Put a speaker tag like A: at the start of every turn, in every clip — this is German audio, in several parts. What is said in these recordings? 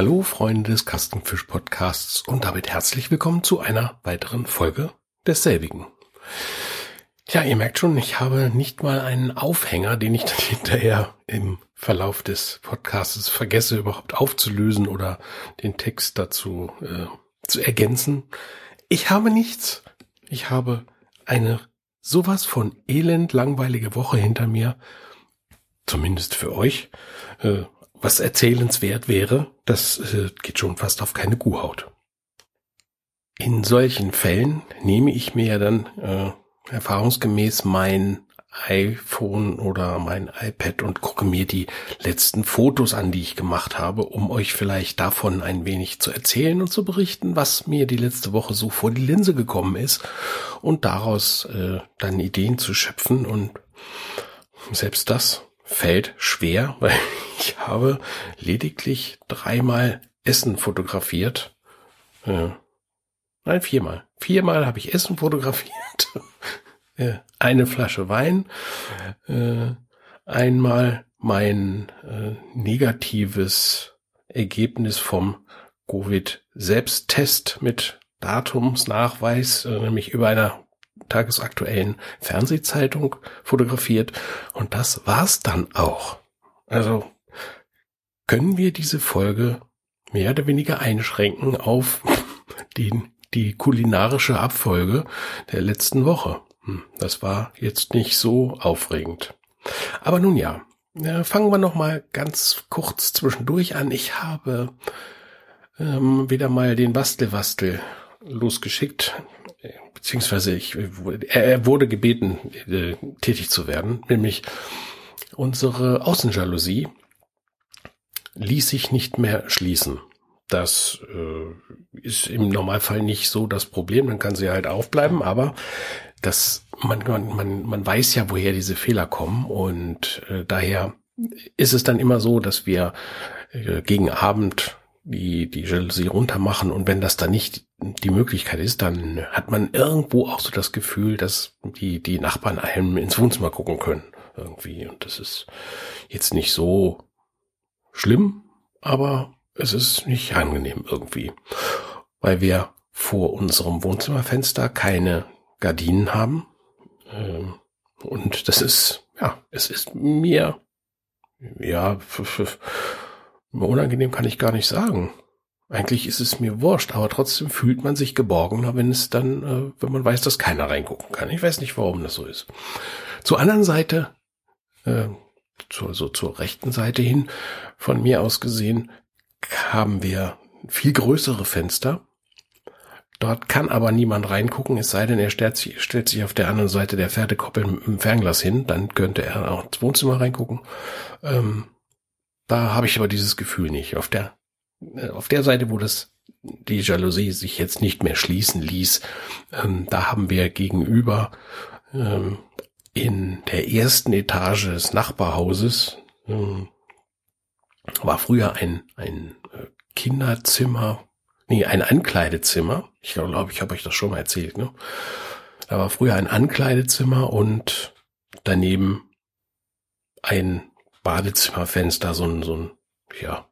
A: Hallo Freunde des Kastenfisch Podcasts und damit herzlich willkommen zu einer weiteren Folge desselbigen. Ja, ihr merkt schon, ich habe nicht mal einen Aufhänger, den ich dann hinterher im Verlauf des Podcasts vergesse überhaupt aufzulösen oder den Text dazu äh, zu ergänzen. Ich habe nichts. Ich habe eine sowas von elend langweilige Woche hinter mir, zumindest für euch. Äh, was erzählenswert wäre, das äh, geht schon fast auf keine Kuhhaut. In solchen Fällen nehme ich mir ja dann äh, erfahrungsgemäß mein iPhone oder mein iPad und gucke mir die letzten Fotos an, die ich gemacht habe, um euch vielleicht davon ein wenig zu erzählen und zu berichten, was mir die letzte Woche so vor die Linse gekommen ist und daraus äh, dann Ideen zu schöpfen und selbst das fällt schwer, weil ich habe lediglich dreimal Essen fotografiert. Äh, nein, viermal. Viermal habe ich Essen fotografiert. eine Flasche Wein. Äh, einmal mein äh, negatives Ergebnis vom Covid-Selbsttest mit Datumsnachweis, äh, nämlich über einer tagesaktuellen Fernsehzeitung fotografiert. Und das war's dann auch. Also können wir diese Folge mehr oder weniger einschränken auf die, die kulinarische Abfolge der letzten Woche. Hm, das war jetzt nicht so aufregend. Aber nun ja, fangen wir noch mal ganz kurz zwischendurch an. Ich habe ähm, wieder mal den Bastelwastel losgeschickt beziehungsweise ich, er wurde gebeten, äh, tätig zu werden, nämlich unsere Außenjalousie ließ sich nicht mehr schließen. Das äh, ist im Normalfall nicht so das Problem, dann kann sie halt aufbleiben, aber das, man, man, man weiß ja, woher diese Fehler kommen und äh, daher ist es dann immer so, dass wir äh, gegen Abend die, die Jalousie runtermachen. Und wenn das dann nicht die Möglichkeit ist, dann hat man irgendwo auch so das Gefühl, dass die, die Nachbarn einem ins Wohnzimmer gucken können irgendwie. Und das ist jetzt nicht so schlimm, aber es ist nicht angenehm irgendwie, weil wir vor unserem Wohnzimmerfenster keine Gardinen haben. Ähm, und das ist, ja, es ist mir, ja, Unangenehm kann ich gar nicht sagen. Eigentlich ist es mir wurscht, aber trotzdem fühlt man sich geborgener, wenn es dann, äh, wenn man weiß, dass keiner reingucken kann. Ich weiß nicht, warum das so ist. Zur anderen Seite, äh, zur, so zur rechten Seite hin, von mir aus gesehen, haben wir viel größere Fenster. Dort kann aber niemand reingucken, es sei denn, er stellt sich, stellt sich auf der anderen Seite der Pferdekoppel dem Fernglas hin, dann könnte er auch ins Wohnzimmer reingucken. Ähm, da habe ich aber dieses Gefühl nicht. Auf der, äh, auf der Seite, wo das die Jalousie sich jetzt nicht mehr schließen ließ, ähm, da haben wir gegenüber ähm, in der ersten Etage des Nachbarhauses ähm, war früher ein, ein äh, Kinderzimmer, nee, ein Ankleidezimmer. Ich glaube, ich habe euch das schon mal erzählt. Ne? Da war früher ein Ankleidezimmer und daneben ein Badezimmerfenster, so ein, so ein, ja,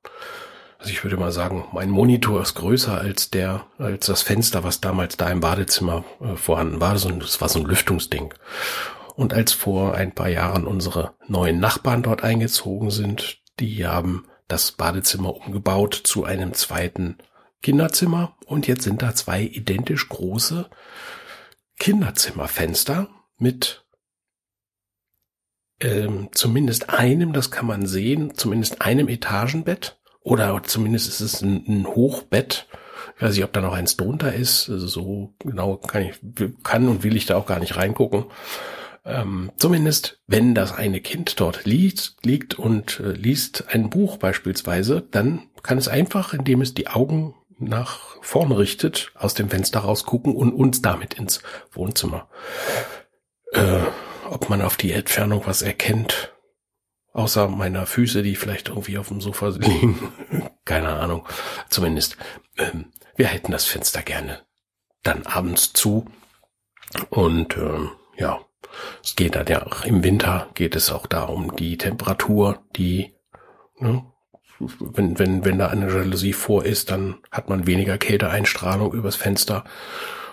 A: also ich würde mal sagen, mein Monitor ist größer als der, als das Fenster, was damals da im Badezimmer äh, vorhanden war. So ein, das war so ein Lüftungsding. Und als vor ein paar Jahren unsere neuen Nachbarn dort eingezogen sind, die haben das Badezimmer umgebaut zu einem zweiten Kinderzimmer. Und jetzt sind da zwei identisch große Kinderzimmerfenster mit ähm, zumindest einem, das kann man sehen, zumindest einem Etagenbett oder zumindest ist es ein, ein Hochbett. Ich weiß nicht, ob da noch eins drunter ist. Also so genau kann ich, kann und will ich da auch gar nicht reingucken. Ähm, zumindest, wenn das eine Kind dort liegt, liegt und äh, liest ein Buch beispielsweise, dann kann es einfach, indem es die Augen nach vorne richtet, aus dem Fenster rausgucken und uns damit ins Wohnzimmer. Äh, ob man auf die Entfernung was erkennt. Außer meiner Füße, die vielleicht irgendwie auf dem Sofa liegen. Keine Ahnung. Zumindest, ähm, wir hätten das Fenster gerne dann abends zu. Und ähm, ja, es geht dann ja auch im Winter geht es auch darum, die Temperatur, die ne, wenn, wenn, wenn da eine Jalousie vor ist, dann hat man weniger Kälteeinstrahlung übers Fenster,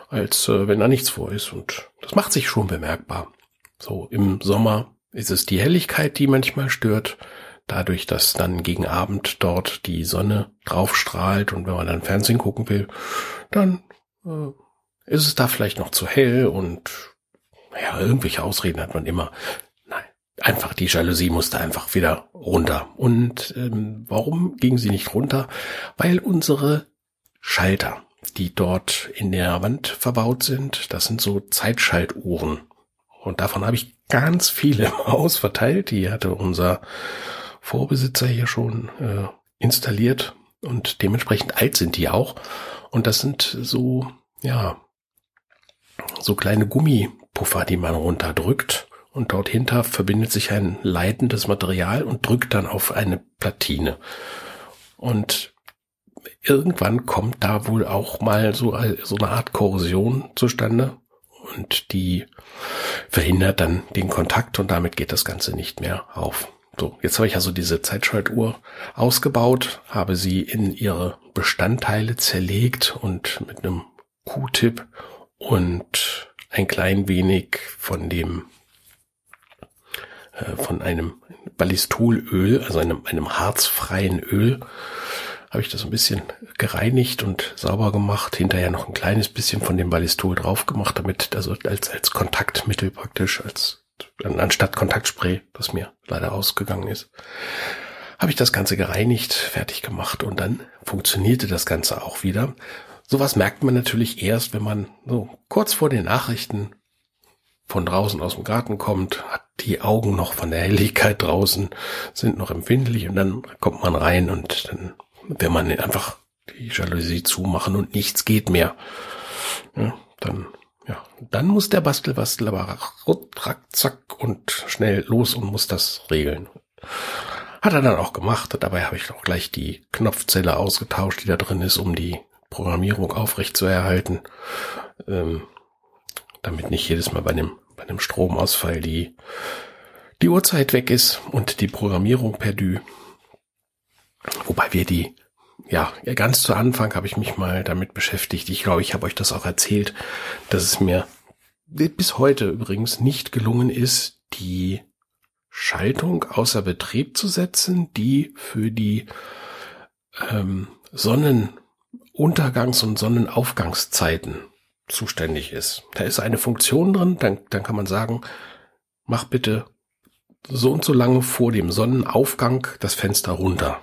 A: als äh, wenn da nichts vor ist. Und das macht sich schon bemerkbar. So im Sommer ist es die Helligkeit, die manchmal stört. Dadurch, dass dann gegen Abend dort die Sonne drauf strahlt und wenn man dann Fernsehen gucken will, dann äh, ist es da vielleicht noch zu hell und ja, irgendwelche Ausreden hat man immer. Nein, einfach die Jalousie musste einfach wieder runter. Und ähm, warum ging sie nicht runter? Weil unsere Schalter, die dort in der Wand verbaut sind, das sind so Zeitschaltuhren. Und davon habe ich ganz viele im Haus verteilt. Die hatte unser Vorbesitzer hier schon äh, installiert und dementsprechend alt sind die auch. Und das sind so, ja, so kleine Gummipuffer, die man runterdrückt und dort hinter verbindet sich ein leitendes Material und drückt dann auf eine Platine. Und irgendwann kommt da wohl auch mal so, so eine Art Korrosion zustande und die verhindert dann den Kontakt und damit geht das Ganze nicht mehr auf. So, jetzt habe ich also diese Zeitschaltuhr ausgebaut, habe sie in ihre Bestandteile zerlegt und mit einem Q-Tip und ein klein wenig von dem äh, von einem Ballistolöl, also einem, einem harzfreien Öl, habe ich das ein bisschen gereinigt und sauber gemacht. Hinterher noch ein kleines bisschen von dem Ballistol drauf gemacht, damit also als als Kontaktmittel praktisch als anstatt Kontaktspray, das mir leider ausgegangen ist, habe ich das Ganze gereinigt, fertig gemacht und dann funktionierte das Ganze auch wieder. Sowas merkt man natürlich erst, wenn man so kurz vor den Nachrichten von draußen aus dem Garten kommt, hat die Augen noch von der Helligkeit draußen, sind noch empfindlich und dann kommt man rein und dann will man einfach die Jalousie zumachen und nichts geht mehr. Ja, dann ja, dann muss der Bastelbastel aber rack, zack und schnell los und muss das regeln. Hat er dann auch gemacht. Dabei habe ich auch gleich die Knopfzelle ausgetauscht, die da drin ist, um die Programmierung aufrecht zu erhalten. Ähm, damit nicht jedes Mal bei einem, bei einem Stromausfall die, die Uhrzeit weg ist und die Programmierung per Dü. Wobei wir die ja, ganz zu Anfang habe ich mich mal damit beschäftigt. Ich glaube, ich habe euch das auch erzählt, dass es mir bis heute übrigens nicht gelungen ist, die Schaltung außer Betrieb zu setzen, die für die ähm, Sonnenuntergangs- und Sonnenaufgangszeiten zuständig ist. Da ist eine Funktion drin, dann, dann kann man sagen, mach bitte so und so lange vor dem Sonnenaufgang das Fenster runter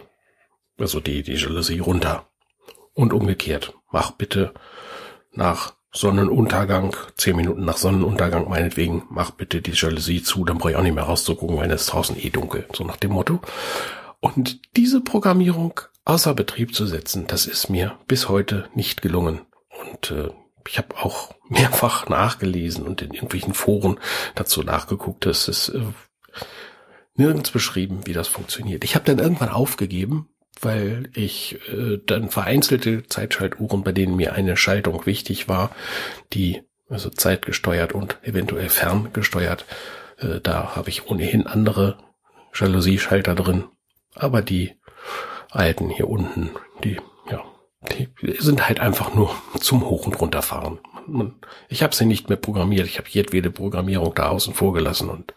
A: also die, die Jalousie runter. Und umgekehrt. Mach bitte nach Sonnenuntergang, zehn Minuten nach Sonnenuntergang meinetwegen, mach bitte die Jalousie zu, dann brauche ich auch nicht mehr rauszugucken, wenn es draußen eh dunkel, so nach dem Motto. Und diese Programmierung außer Betrieb zu setzen, das ist mir bis heute nicht gelungen. Und äh, ich habe auch mehrfach nachgelesen und in irgendwelchen Foren dazu nachgeguckt. Es ist äh, nirgends beschrieben, wie das funktioniert. Ich habe dann irgendwann aufgegeben, weil ich äh, dann vereinzelte Zeitschaltuhren, bei denen mir eine Schaltung wichtig war, die also zeitgesteuert und eventuell ferngesteuert, äh, da habe ich ohnehin andere Jalousie-Schalter drin, aber die alten hier unten, die ja, die sind halt einfach nur zum Hoch- und Runterfahren. Ich habe sie nicht mehr programmiert, ich habe jedwede Programmierung da außen vor gelassen und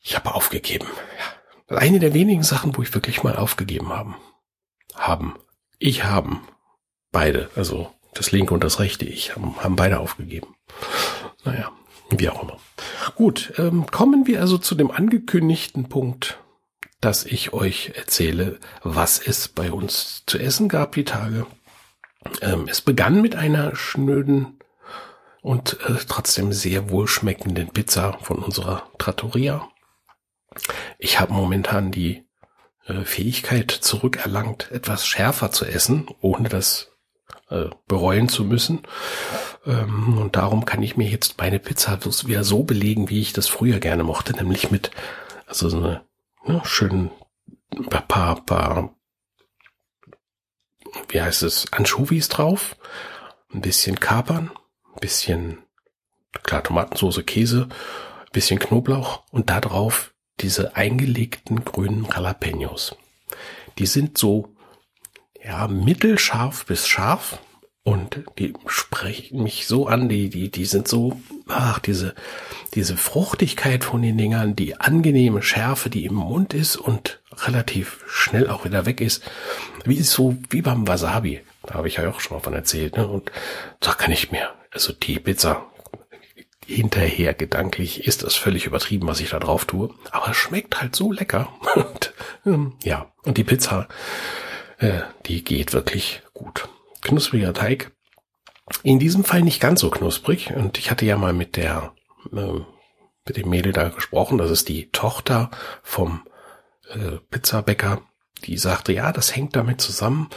A: ich habe aufgegeben. Ja eine der wenigen Sachen, wo ich wirklich mal aufgegeben haben. Haben. Ich haben. Beide. Also das linke und das rechte Ich haben, haben beide aufgegeben. Naja, wie auch immer. Gut, ähm, kommen wir also zu dem angekündigten Punkt, dass ich euch erzähle, was es bei uns zu essen gab die Tage. Ähm, es begann mit einer schnöden und äh, trotzdem sehr wohlschmeckenden Pizza von unserer Trattoria. Ich habe momentan die äh, Fähigkeit zurückerlangt, etwas schärfer zu essen, ohne das äh, bereuen zu müssen. Ähm, und darum kann ich mir jetzt meine Pizza wieder so belegen, wie ich das früher gerne mochte, nämlich mit also so eine ne, schönen paar, paar, wie heißt es, Anchovies drauf, ein bisschen Kapern, ein bisschen klar Tomatensauce, Käse, bisschen Knoblauch und da drauf diese eingelegten grünen Jalapenos. die sind so, ja, mittelscharf bis scharf und die sprechen mich so an, die, die, die sind so, ach, diese, diese Fruchtigkeit von den Dingern, die angenehme Schärfe, die im Mund ist und relativ schnell auch wieder weg ist, wie so, wie beim Wasabi. Da habe ich ja auch schon mal von erzählt, ne? Und da kann ich mir, also die Pizza hinterher gedanklich ist das völlig übertrieben, was ich da drauf tue. Aber es schmeckt halt so lecker. Und, ähm, ja, und die Pizza, äh, die geht wirklich gut knuspriger Teig. In diesem Fall nicht ganz so knusprig. Und ich hatte ja mal mit der, äh, mit dem Mädel da gesprochen. Das ist die Tochter vom äh, Pizzabäcker. Die sagte, ja, das hängt damit zusammen,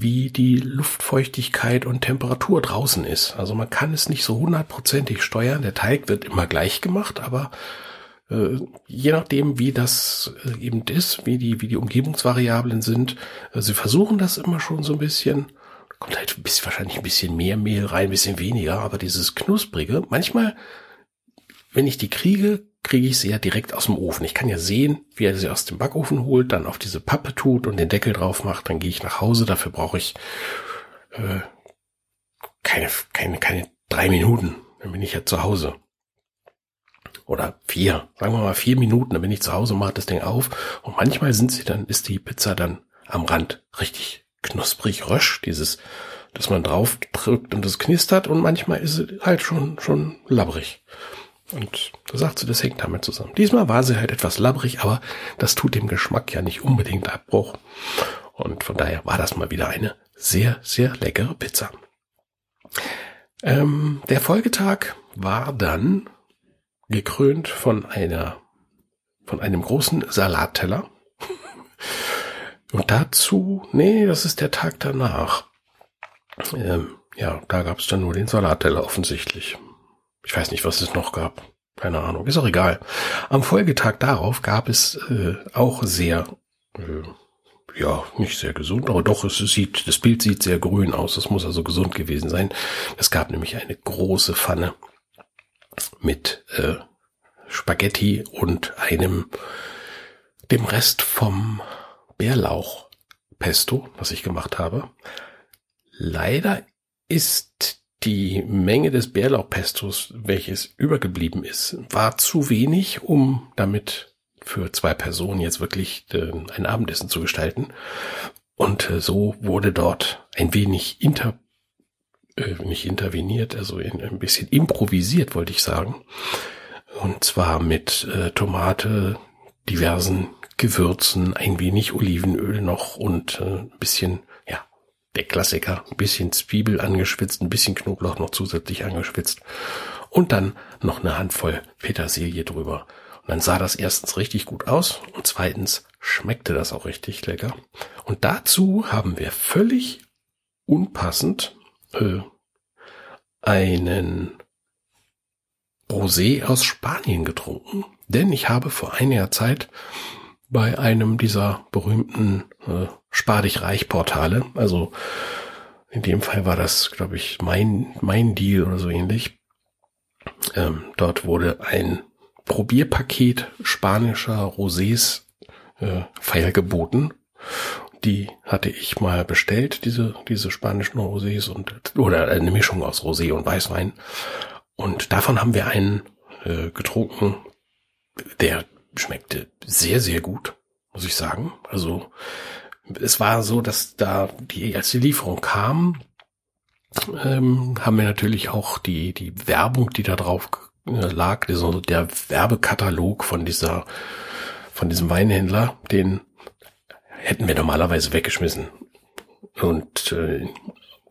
A: wie die Luftfeuchtigkeit und Temperatur draußen ist. Also man kann es nicht so hundertprozentig steuern. Der Teig wird immer gleich gemacht, aber äh, je nachdem, wie das äh, eben ist, wie die, wie die Umgebungsvariablen sind, äh, sie versuchen das immer schon so ein bisschen kommt halt ein bisschen, wahrscheinlich ein bisschen mehr Mehl rein, ein bisschen weniger, aber dieses knusprige, manchmal, wenn ich die kriege, kriege ich sie ja direkt aus dem Ofen. Ich kann ja sehen, wie er sie aus dem Backofen holt, dann auf diese Pappe tut und den Deckel drauf macht, dann gehe ich nach Hause, dafür brauche ich äh, keine, keine, keine drei Minuten, dann bin ich ja zu Hause. Oder vier, sagen wir mal vier Minuten, dann bin ich zu Hause, mache das Ding auf und manchmal sind sie dann, ist die Pizza dann am Rand richtig knusprig rösch, dieses, dass man drauf drückt und es knistert und manchmal ist es halt schon, schon labbrig. Und da sagt sie, das hängt damit zusammen. Diesmal war sie halt etwas labbrig, aber das tut dem Geschmack ja nicht unbedingt Abbruch. Und von daher war das mal wieder eine sehr, sehr leckere Pizza. Ähm, der Folgetag war dann gekrönt von einer, von einem großen Salatteller und dazu, nee, das ist der Tag danach. Ähm, ja, da gab es dann nur den Salatteller offensichtlich. Ich weiß nicht, was es noch gab. Keine Ahnung, ist auch egal. Am Folgetag darauf gab es äh, auch sehr, äh, ja, nicht sehr gesund, aber doch, es sieht, das Bild sieht sehr grün aus. Das muss also gesund gewesen sein. Es gab nämlich eine große Pfanne mit äh, Spaghetti und einem, dem Rest vom Bärlauchpesto, was ich gemacht habe. Leider ist die Menge des Bärlauchpestos, welches übergeblieben ist, war zu wenig, um damit für zwei Personen jetzt wirklich äh, ein Abendessen zu gestalten. Und äh, so wurde dort ein wenig inter, äh, nicht interveniert, also in, ein bisschen improvisiert, wollte ich sagen. Und zwar mit äh, Tomate, diversen Gewürzen, ein wenig Olivenöl noch und äh, ein bisschen, der Klassiker, ein bisschen Zwiebel angeschwitzt, ein bisschen Knoblauch noch zusätzlich angeschwitzt und dann noch eine Handvoll Petersilie drüber. Und dann sah das erstens richtig gut aus und zweitens schmeckte das auch richtig lecker. Und dazu haben wir völlig unpassend äh, einen Rosé aus Spanien getrunken, denn ich habe vor einiger Zeit bei einem dieser berühmten äh, Spar dich reich Portale. Also in dem Fall war das, glaube ich, mein, mein Deal oder so ähnlich. Ähm, dort wurde ein Probierpaket spanischer Rosés äh, feilgeboten. Die hatte ich mal bestellt, diese, diese spanischen Rosés und, oder eine Mischung aus Rosé und Weißwein. Und davon haben wir einen äh, getrunken, der schmeckte sehr, sehr gut, muss ich sagen. Also es war so, dass da die, als die Lieferung kam, ähm, haben wir natürlich auch die, die Werbung, die da drauf äh, lag, also der Werbekatalog von dieser, von diesem Weinhändler, den hätten wir normalerweise weggeschmissen. Und äh,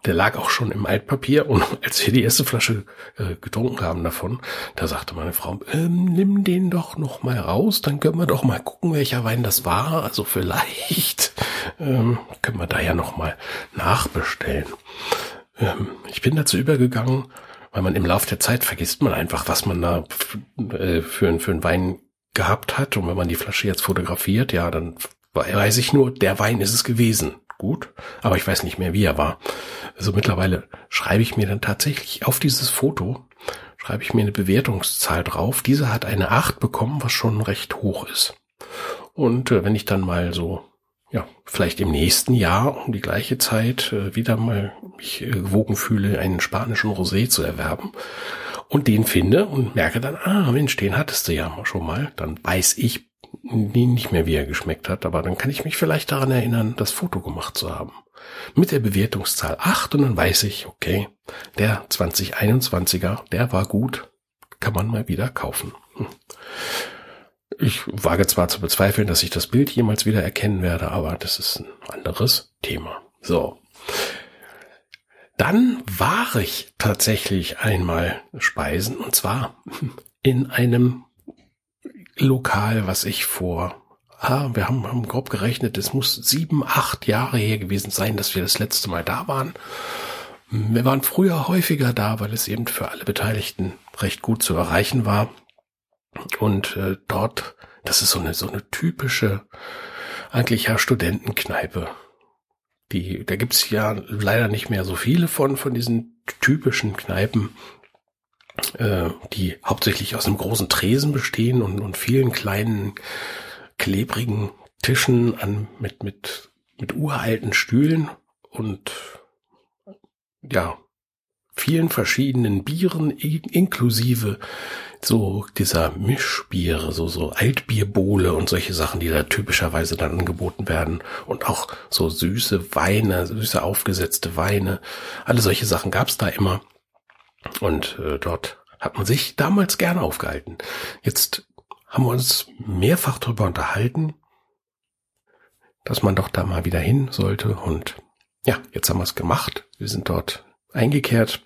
A: der lag auch schon im Altpapier und als wir die erste Flasche äh, getrunken haben davon, da sagte meine Frau, ähm, nimm den doch noch mal raus, dann können wir doch mal gucken, welcher Wein das war. Also vielleicht ähm, können wir da ja noch mal nachbestellen. Ähm, ich bin dazu übergegangen, weil man im Laufe der Zeit vergisst man einfach, was man da äh, für, für einen Wein gehabt hat. Und wenn man die Flasche jetzt fotografiert, ja, dann weiß ich nur, der Wein ist es gewesen gut, aber ich weiß nicht mehr, wie er war. Also mittlerweile schreibe ich mir dann tatsächlich auf dieses Foto, schreibe ich mir eine Bewertungszahl drauf. Diese hat eine 8 bekommen, was schon recht hoch ist. Und äh, wenn ich dann mal so ja, vielleicht im nächsten Jahr um die gleiche Zeit äh, wieder mal mich äh, gewogen fühle, einen spanischen Rosé zu erwerben und den finde und merke dann, ah, Mensch, den hattest du ja schon mal, dann weiß ich nicht mehr, wie er geschmeckt hat, aber dann kann ich mich vielleicht daran erinnern, das Foto gemacht zu haben. Mit der Bewertungszahl 8 und dann weiß ich, okay, der 2021er, der war gut, kann man mal wieder kaufen. Hm. Ich wage zwar zu bezweifeln, dass ich das Bild jemals wieder erkennen werde, aber das ist ein anderes Thema. So. Dann war ich tatsächlich einmal speisen und zwar in einem Lokal, was ich vor, ah, wir haben, haben grob gerechnet, es muss sieben, acht Jahre her gewesen sein, dass wir das letzte Mal da waren. Wir waren früher häufiger da, weil es eben für alle Beteiligten recht gut zu erreichen war. Und äh, dort, das ist so eine so eine typische, eigentlich ja Studentenkneipe. Die, da gibt's ja leider nicht mehr so viele von von diesen typischen Kneipen, äh, die hauptsächlich aus einem großen Tresen bestehen und, und vielen kleinen klebrigen Tischen an mit mit mit uralten Stühlen und ja vielen verschiedenen Bieren inklusive so dieser Mischbiere, so, so Altbierbowle und solche Sachen, die da typischerweise dann angeboten werden und auch so süße Weine, süße aufgesetzte Weine, alle solche Sachen gab's da immer und äh, dort hat man sich damals gerne aufgehalten. Jetzt haben wir uns mehrfach darüber unterhalten, dass man doch da mal wieder hin sollte und ja, jetzt haben wir es gemacht. Wir sind dort eingekehrt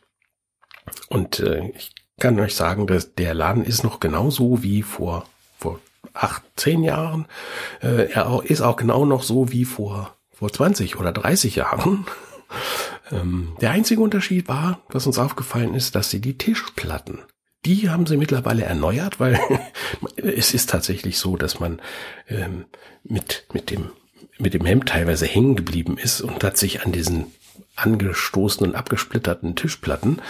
A: und äh, ich kann euch sagen, dass der Laden ist noch genauso wie vor, vor acht, zehn Jahren. Äh, er ist auch genau noch so wie vor, vor 20 oder 30 Jahren. Ähm, der einzige Unterschied war, was uns aufgefallen ist, dass sie die Tischplatten, die haben sie mittlerweile erneuert, weil es ist tatsächlich so, dass man ähm, mit, mit dem mit dem Hemd teilweise hängen geblieben ist und hat sich an diesen angestoßenen, abgesplitterten Tischplatten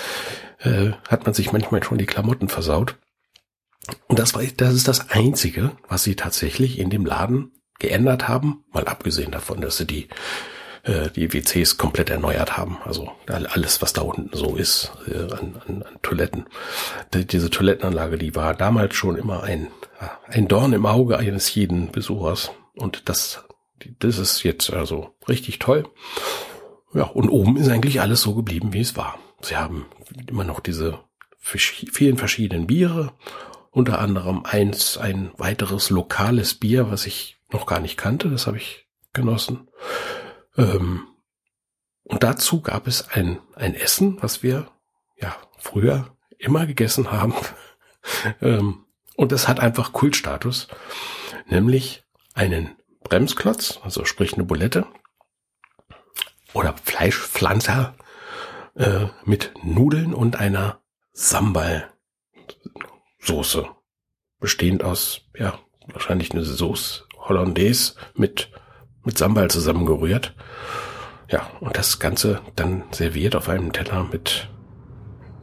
A: äh, hat man sich manchmal schon die Klamotten versaut. Und das war, das ist das Einzige, was sie tatsächlich in dem Laden geändert haben, mal abgesehen davon, dass sie die äh, die WCs komplett erneuert haben. Also alles, was da unten so ist äh, an, an, an Toiletten. Die, diese Toilettenanlage, die war damals schon immer ein, ein Dorn im Auge eines jeden Besuchers. Und das, das ist jetzt also richtig toll. Ja, und oben ist eigentlich alles so geblieben, wie es war. Sie haben immer noch diese vielen verschiedenen Biere, unter anderem eins, ein weiteres lokales Bier, was ich noch gar nicht kannte, das habe ich genossen. Ähm, und dazu gab es ein, ein Essen, was wir ja früher immer gegessen haben. ähm, und es hat einfach Kultstatus, nämlich einen Bremsklotz, also sprich eine Bulette oder Fleischpflanzer äh, mit Nudeln und einer Sambal-Soße. Bestehend aus, ja, wahrscheinlich eine Sauce Hollandaise mit, mit Sambal zusammengerührt. Ja, und das Ganze dann serviert auf einem Teller mit,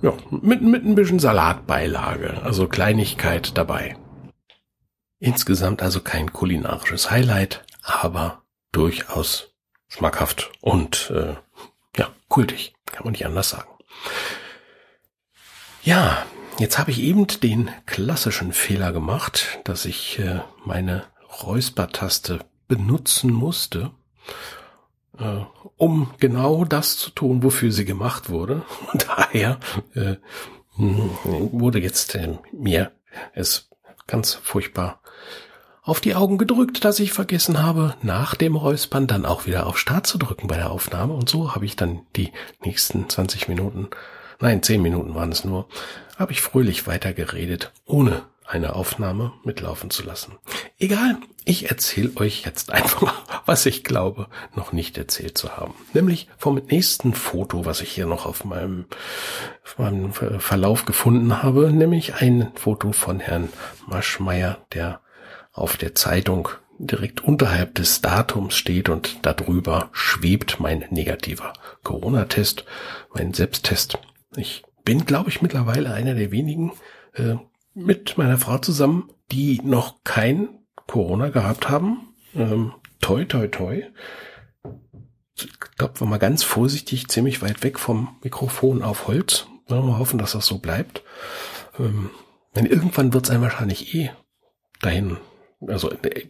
A: ja, mit, mit ein bisschen Salatbeilage, also Kleinigkeit dabei. Insgesamt also kein kulinarisches Highlight, aber durchaus schmackhaft und äh, ja, kultig. Kann man nicht anders sagen. Ja, jetzt habe ich eben den klassischen Fehler gemacht, dass ich äh, meine Räuspertaste benutzen musste, äh, um genau das zu tun, wofür sie gemacht wurde. Und daher äh, wurde jetzt äh, mir es ganz furchtbar auf die Augen gedrückt, dass ich vergessen habe, nach dem Räuspern dann auch wieder auf Start zu drücken bei der Aufnahme. Und so habe ich dann die nächsten 20 Minuten, nein, 10 Minuten waren es nur, habe ich fröhlich weitergeredet, ohne eine Aufnahme mitlaufen zu lassen. Egal, ich erzähle euch jetzt einfach, was ich glaube, noch nicht erzählt zu haben. Nämlich vom nächsten Foto, was ich hier noch auf meinem, auf meinem Verlauf gefunden habe, nämlich ein Foto von Herrn Maschmeyer, der auf der Zeitung direkt unterhalb des Datums steht und darüber schwebt mein negativer Corona-Test, mein Selbsttest. Ich bin, glaube ich, mittlerweile einer der wenigen äh, mit meiner Frau zusammen, die noch kein Corona gehabt haben. Ähm, toi, toi, toi, klopfen wir mal ganz vorsichtig ziemlich weit weg vom Mikrofon auf Holz. Wollen wir hoffen, dass das so bleibt. Ähm, denn irgendwann wird es einem wahrscheinlich eh dahin, also äh,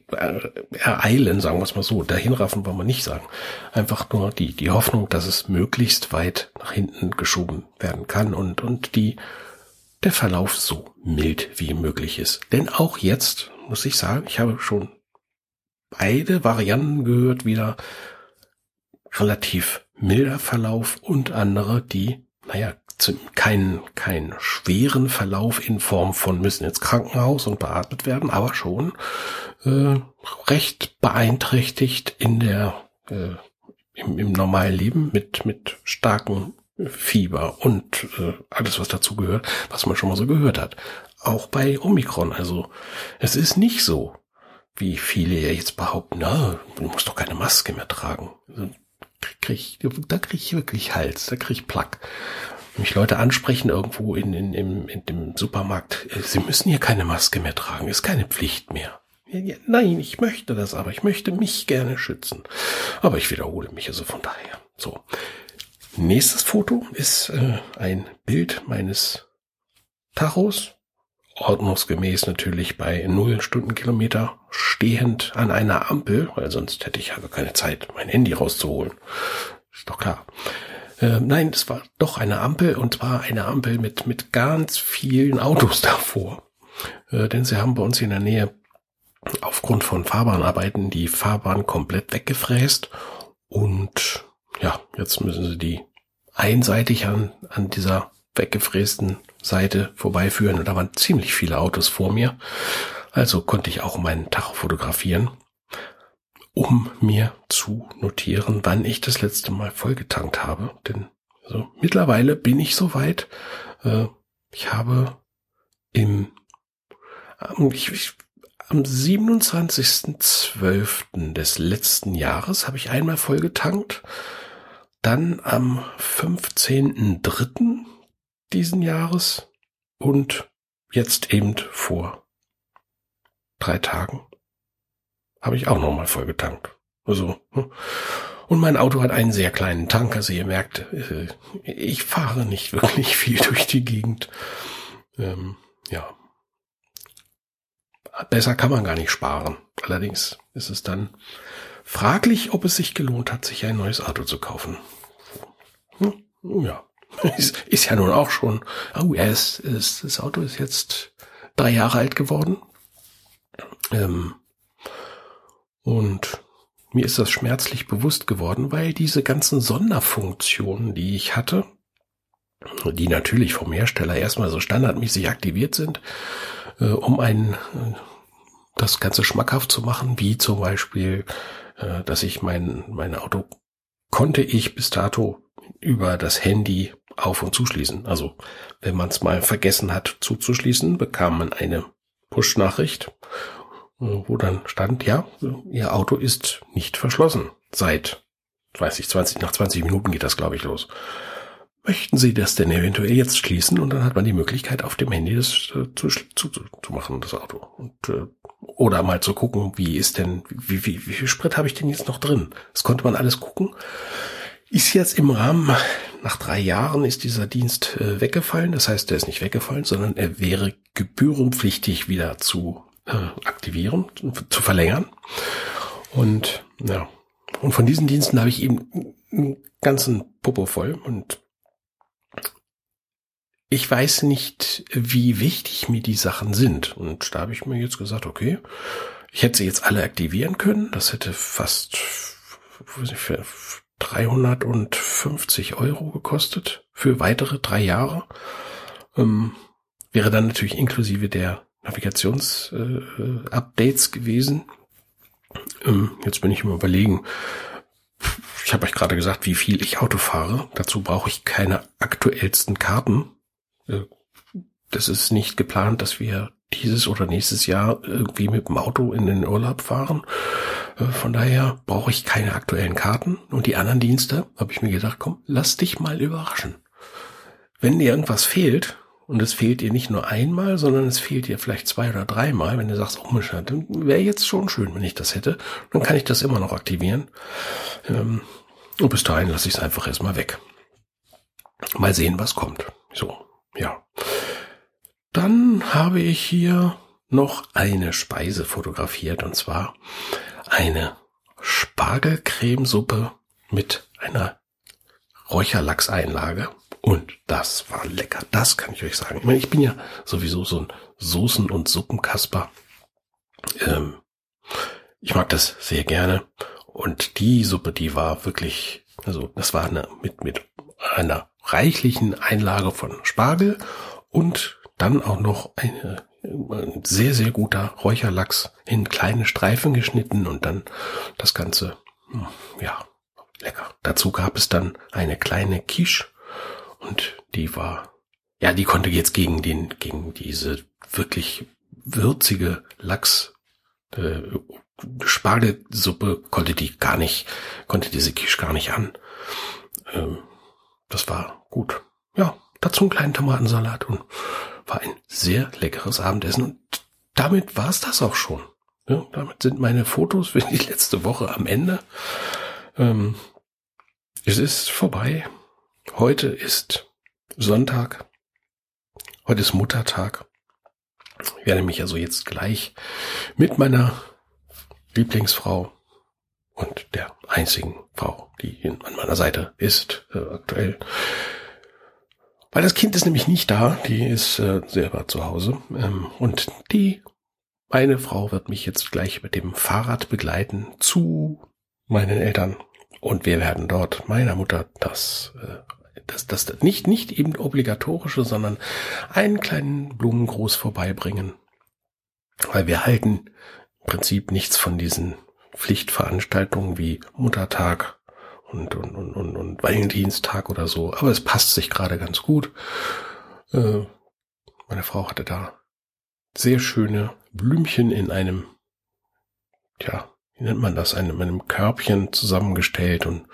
A: ereilen, sagen wir es mal so. Dahin raffen wollen wir nicht sagen. Einfach nur die, die Hoffnung, dass es möglichst weit nach hinten geschoben werden kann und, und die, der Verlauf so mild wie möglich ist. Denn auch jetzt, muss ich sagen, ich habe schon beide Varianten gehört, wieder relativ milder Verlauf und andere, die, naja, keinen, keinen schweren Verlauf in Form von müssen ins Krankenhaus und beatmet werden, aber schon äh, recht beeinträchtigt in der äh, im, im normalen Leben mit mit starken Fieber und äh, alles was dazu gehört, was man schon mal so gehört hat. Auch bei Omikron. Also es ist nicht so, wie viele ja jetzt behaupten, na, du musst doch keine Maske mehr tragen. Also, krieg, da krieg ich wirklich Hals, da krieg ich Plack. Mich Leute ansprechen irgendwo in, in, in, in dem Supermarkt, äh, sie müssen hier keine Maske mehr tragen, ist keine Pflicht mehr. Ja, ja, nein, ich möchte das aber, ich möchte mich gerne schützen. Aber ich wiederhole mich also von daher. So. Nächstes Foto ist äh, ein Bild meines Tachos, ordnungsgemäß natürlich bei null Stundenkilometer stehend an einer Ampel, weil sonst hätte ich ja gar keine Zeit, mein Handy rauszuholen. Ist doch klar. Äh, nein, es war doch eine Ampel und zwar eine Ampel mit, mit ganz vielen Autos davor. Äh, denn sie haben bei uns in der Nähe aufgrund von Fahrbahnarbeiten die Fahrbahn komplett weggefräst und ja, jetzt müssen sie die einseitig an, an dieser weggefrästen Seite vorbeiführen und da waren ziemlich viele Autos vor mir. Also konnte ich auch meinen Tag fotografieren, um mir zu notieren, wann ich das letzte Mal vollgetankt habe. Denn also, mittlerweile bin ich soweit. Äh, ich habe im ich, ich, am 27.12. des letzten Jahres habe ich einmal vollgetankt. Dann am 15.3 diesen Jahres und jetzt eben vor drei Tagen habe ich auch nochmal voll getankt. Also, hm. und mein Auto hat einen sehr kleinen Tank, also ihr merkt, äh, ich fahre nicht wirklich viel durch die Gegend. Ähm, ja. Besser kann man gar nicht sparen. Allerdings ist es dann fraglich, ob es sich gelohnt hat, sich ein neues Auto zu kaufen. Hm, ja. ist, ist ja nun auch schon, oh ja, es, es, das Auto ist jetzt drei Jahre alt geworden. Ähm, und mir ist das schmerzlich bewusst geworden, weil diese ganzen Sonderfunktionen, die ich hatte, die natürlich vom Hersteller erstmal so standardmäßig aktiviert sind, äh, um ein äh, das Ganze schmackhaft zu machen, wie zum Beispiel, äh, dass ich mein, mein Auto konnte ich bis dato über das Handy auf- und zuschließen. Also wenn man es mal vergessen hat zuzuschließen, bekam man eine Push-Nachricht, wo dann stand, ja, Ihr Auto ist nicht verschlossen. Seit, weiß ich, 20, nach 20 Minuten geht das, glaube ich, los. Möchten Sie das denn eventuell jetzt schließen? Und dann hat man die Möglichkeit, auf dem Handy das äh, zu, zu, zu machen, das Auto. Und, äh, oder mal zu gucken, wie ist denn, wie, wie, wie viel Sprit habe ich denn jetzt noch drin? Das konnte man alles gucken. Ist jetzt im Rahmen, nach drei Jahren ist dieser Dienst äh, weggefallen. Das heißt, er ist nicht weggefallen, sondern er wäre gebührenpflichtig wieder zu äh, aktivieren, zu verlängern. Und ja, und von diesen Diensten habe ich eben einen ganzen Popo voll und ich weiß nicht, wie wichtig mir die Sachen sind. Und da habe ich mir jetzt gesagt, okay, ich hätte sie jetzt alle aktivieren können. Das hätte fast 350 Euro gekostet für weitere drei Jahre. Ähm, wäre dann natürlich inklusive der Navigations-Updates äh, gewesen. Ähm, jetzt bin ich im Überlegen. Ich habe euch gerade gesagt, wie viel ich Auto fahre. Dazu brauche ich keine aktuellsten Karten. Äh, das ist nicht geplant, dass wir dieses oder nächstes Jahr irgendwie mit dem Auto in den Urlaub fahren. Äh, von daher brauche ich keine aktuellen Karten. Und die anderen Dienste habe ich mir gedacht, komm, lass dich mal überraschen. Wenn dir irgendwas fehlt, und es fehlt dir nicht nur einmal, sondern es fehlt dir vielleicht zwei oder dreimal, wenn du sagst, oh Mensch, dann wäre jetzt schon schön, wenn ich das hätte, dann kann ich das immer noch aktivieren. Ähm, und bis dahin lasse ich es einfach erstmal weg. Mal sehen, was kommt. So. Dann habe ich hier noch eine Speise fotografiert und zwar eine Spargelcremesuppe mit einer Räucherlachseinlage. Und das war lecker. Das kann ich euch sagen. Ich meine, ich bin ja sowieso so ein Soßen- und Suppenkasper. Ähm, ich mag das sehr gerne. Und die Suppe, die war wirklich, also das war eine mit, mit einer reichlichen Einlage von Spargel und dann auch noch eine, ein sehr, sehr guter Räucherlachs in kleine Streifen geschnitten und dann das Ganze, hm, ja, lecker. Dazu gab es dann eine kleine Quiche und die war, ja, die konnte jetzt gegen den, gegen diese wirklich würzige Lachs, äh, Spargelsuppe konnte die gar nicht, konnte diese Quiche gar nicht an. Ähm, das war gut. Ja, dazu einen kleinen Tomatensalat und war ein sehr leckeres Abendessen. Und damit war es das auch schon. Ja, damit sind meine Fotos für die letzte Woche am Ende. Ähm, es ist vorbei. Heute ist Sonntag. Heute ist Muttertag. Ich werde mich also jetzt gleich mit meiner Lieblingsfrau und der einzigen Frau, die an meiner Seite ist, äh, aktuell. Weil das Kind ist nämlich nicht da, die ist äh, selber zu Hause. Ähm, und die, meine Frau wird mich jetzt gleich mit dem Fahrrad begleiten zu meinen Eltern. Und wir werden dort meiner Mutter das, äh, das, das nicht, nicht eben obligatorische, sondern einen kleinen Blumengruß vorbeibringen. Weil wir halten im Prinzip nichts von diesen Pflichtveranstaltungen wie Muttertag und, und, und, und, und Valentinstag oder so. Aber es passt sich gerade ganz gut. Äh, meine Frau hatte da sehr schöne Blümchen in einem, ja, wie nennt man das, einem, einem Körbchen zusammengestellt und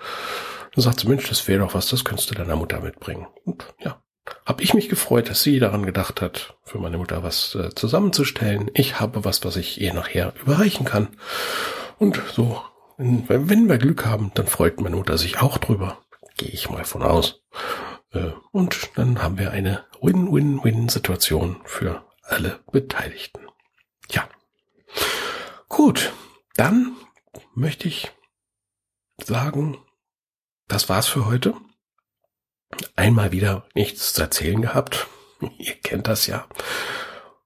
A: dann sagt sie, Mensch, das wäre doch was, das könntest du deiner Mutter mitbringen. Und ja, habe ich mich gefreut, dass sie daran gedacht hat, für meine Mutter was äh, zusammenzustellen. Ich habe was, was ich ihr nachher überreichen kann. Und so, wenn, wir Glück haben, dann freut meine Mutter sich auch drüber. Gehe ich mal von aus. Äh, und dann haben wir eine Win-Win-Win-Situation für alle Beteiligten. Ja. Gut, dann möchte ich sagen, das war's für heute. Einmal wieder nichts zu erzählen gehabt. Ihr kennt das ja.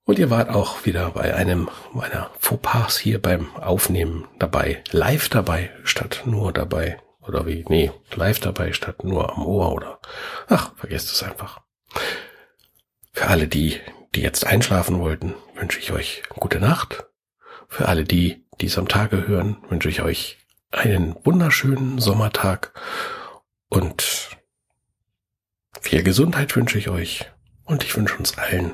A: Und ihr wart auch wieder bei einem meiner Fauxpas hier beim Aufnehmen dabei. Live dabei statt nur dabei. Oder wie? Nee, live dabei statt nur am Ohr oder. Ach, vergesst es einfach. Für alle die, die jetzt einschlafen wollten, wünsche ich euch gute Nacht. Für alle die, die es am Tage hören, wünsche ich euch einen wunderschönen Sommertag und viel Gesundheit wünsche ich euch und ich wünsche uns allen